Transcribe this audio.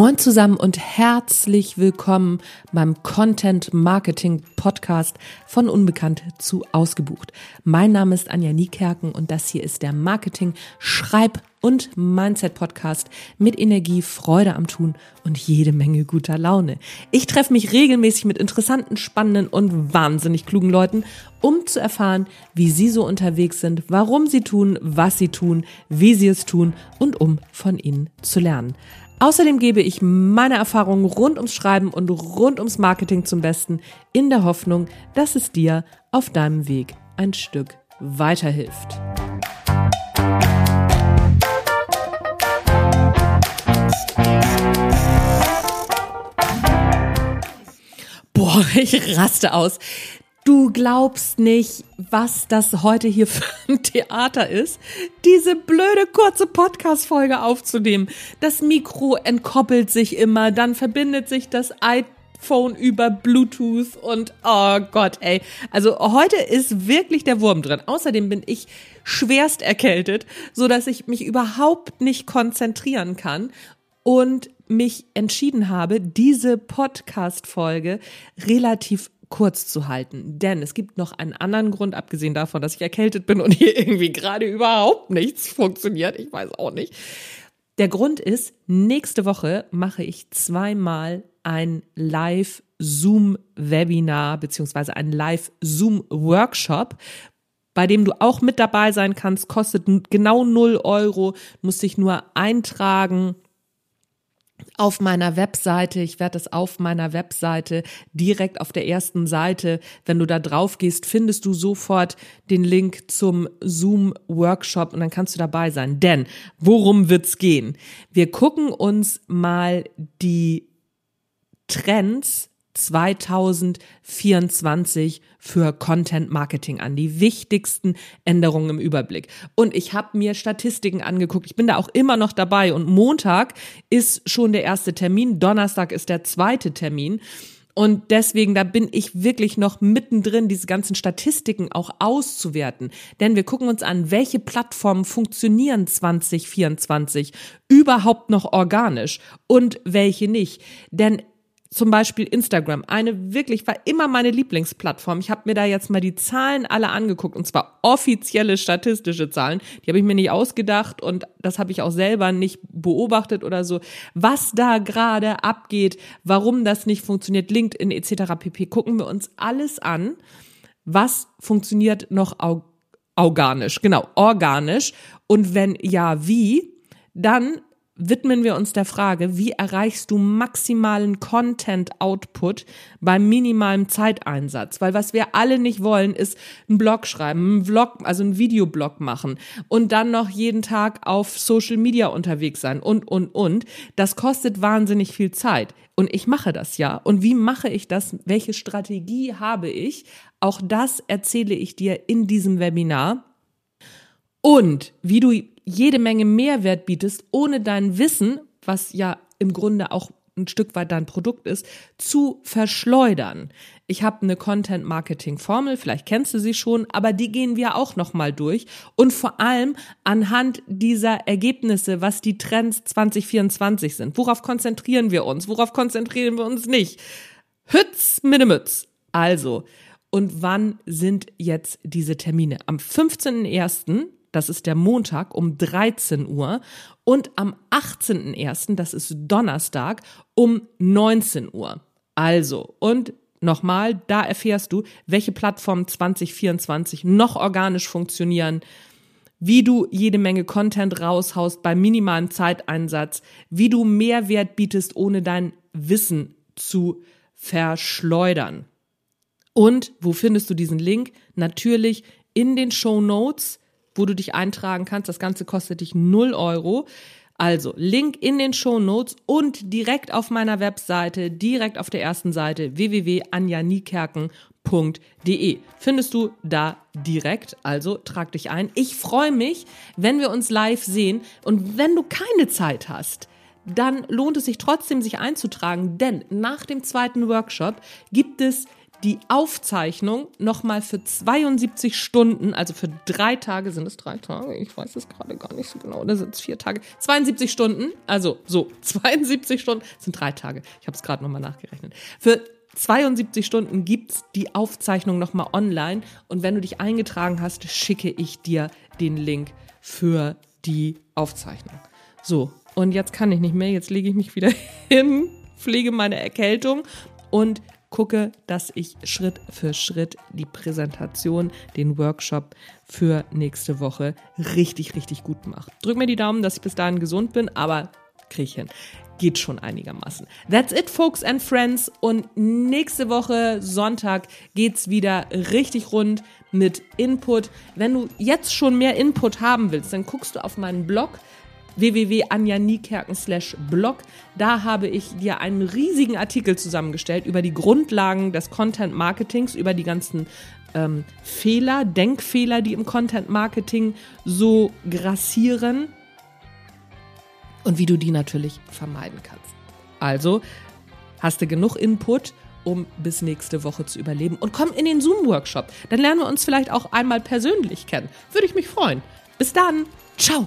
Moin zusammen und herzlich willkommen beim Content Marketing Podcast von Unbekannt zu Ausgebucht. Mein Name ist Anja Niekerken und das hier ist der Marketing Schreib und Mindset Podcast mit Energie, Freude am Tun und jede Menge guter Laune. Ich treffe mich regelmäßig mit interessanten, spannenden und wahnsinnig klugen Leuten, um zu erfahren, wie sie so unterwegs sind, warum sie tun, was sie tun, wie sie es tun und um von ihnen zu lernen. Außerdem gebe ich meine Erfahrungen rund ums Schreiben und rund ums Marketing zum Besten, in der Hoffnung, dass es dir auf deinem Weg ein Stück weiterhilft. Boah, ich raste aus. Du glaubst nicht, was das heute hier für ein Theater ist, diese blöde kurze Podcast-Folge aufzunehmen. Das Mikro entkoppelt sich immer, dann verbindet sich das iPhone über Bluetooth und oh Gott, ey. Also heute ist wirklich der Wurm drin. Außerdem bin ich schwerst erkältet, so dass ich mich überhaupt nicht konzentrieren kann und mich entschieden habe, diese Podcast-Folge relativ kurz zu halten. Denn es gibt noch einen anderen Grund, abgesehen davon, dass ich erkältet bin und hier irgendwie gerade überhaupt nichts funktioniert. Ich weiß auch nicht. Der Grund ist, nächste Woche mache ich zweimal ein Live-Zoom-Webinar beziehungsweise ein Live-Zoom-Workshop, bei dem du auch mit dabei sein kannst, kostet genau 0 Euro, musst dich nur eintragen auf meiner Webseite. Ich werde es auf meiner Webseite direkt auf der ersten Seite. Wenn du da drauf gehst, findest du sofort den Link zum Zoom Workshop und dann kannst du dabei sein. Denn worum wird's gehen? Wir gucken uns mal die Trends 2024 für Content Marketing an, die wichtigsten Änderungen im Überblick. Und ich habe mir Statistiken angeguckt. Ich bin da auch immer noch dabei und Montag ist schon der erste Termin, Donnerstag ist der zweite Termin. Und deswegen, da bin ich wirklich noch mittendrin, diese ganzen Statistiken auch auszuwerten. Denn wir gucken uns an, welche Plattformen funktionieren 2024 überhaupt noch organisch und welche nicht. Denn zum Beispiel Instagram, eine wirklich war immer meine Lieblingsplattform. Ich habe mir da jetzt mal die Zahlen alle angeguckt und zwar offizielle statistische Zahlen. Die habe ich mir nicht ausgedacht und das habe ich auch selber nicht beobachtet oder so. Was da gerade abgeht, warum das nicht funktioniert, LinkedIn etc. pp. Gucken wir uns alles an. Was funktioniert noch organisch? Genau, organisch. Und wenn ja, wie? Dann widmen wir uns der Frage, wie erreichst du maximalen Content-Output beim minimalen Zeiteinsatz? Weil was wir alle nicht wollen, ist einen Blog schreiben, einen Vlog, also einen Videoblog machen und dann noch jeden Tag auf Social Media unterwegs sein und, und, und. Das kostet wahnsinnig viel Zeit. Und ich mache das ja. Und wie mache ich das? Welche Strategie habe ich? Auch das erzähle ich dir in diesem Webinar. Und wie du jede Menge Mehrwert bietest, ohne dein Wissen, was ja im Grunde auch ein Stück weit dein Produkt ist, zu verschleudern. Ich habe eine Content Marketing Formel, vielleicht kennst du sie schon, aber die gehen wir auch noch mal durch und vor allem anhand dieser Ergebnisse, was die Trends 2024 sind. Worauf konzentrieren wir uns? Worauf konzentrieren wir uns nicht? Hütz Mütz. Also, und wann sind jetzt diese Termine? Am 15.01 das ist der Montag um 13 Uhr und am 18.01., das ist Donnerstag um 19 Uhr. Also, und nochmal, da erfährst du, welche Plattformen 2024 noch organisch funktionieren, wie du jede Menge Content raushaust bei minimalem Zeiteinsatz, wie du Mehrwert bietest, ohne dein Wissen zu verschleudern. Und wo findest du diesen Link? Natürlich in den Show Notes wo du dich eintragen kannst. Das Ganze kostet dich 0 Euro. Also Link in den Show Notes und direkt auf meiner Webseite, direkt auf der ersten Seite www.anjaniekerken.de findest du da direkt. Also trag dich ein. Ich freue mich, wenn wir uns live sehen und wenn du keine Zeit hast, dann lohnt es sich trotzdem, sich einzutragen, denn nach dem zweiten Workshop gibt es die Aufzeichnung nochmal für 72 Stunden, also für drei Tage, sind es drei Tage? Ich weiß es gerade gar nicht so genau, oder sind es vier Tage? 72 Stunden, also so, 72 Stunden sind drei Tage. Ich habe es gerade nochmal nachgerechnet. Für 72 Stunden gibt's die Aufzeichnung nochmal online und wenn du dich eingetragen hast, schicke ich dir den Link für die Aufzeichnung. So, und jetzt kann ich nicht mehr, jetzt lege ich mich wieder hin, pflege meine Erkältung und gucke, dass ich Schritt für Schritt die Präsentation, den Workshop für nächste Woche richtig, richtig gut mache. Drück mir die Daumen, dass ich bis dahin gesund bin, aber kriege ich hin. Geht schon einigermaßen. That's it, folks and friends. Und nächste Woche, Sonntag, geht's wieder richtig rund mit Input. Wenn du jetzt schon mehr Input haben willst, dann guckst du auf meinen Blog www.anjanikerken blog. Da habe ich dir einen riesigen Artikel zusammengestellt über die Grundlagen des Content Marketings, über die ganzen ähm, Fehler, Denkfehler, die im Content Marketing so grassieren und wie du die natürlich vermeiden kannst. Also hast du genug Input, um bis nächste Woche zu überleben und komm in den Zoom-Workshop. Dann lernen wir uns vielleicht auch einmal persönlich kennen. Würde ich mich freuen. Bis dann. Ciao.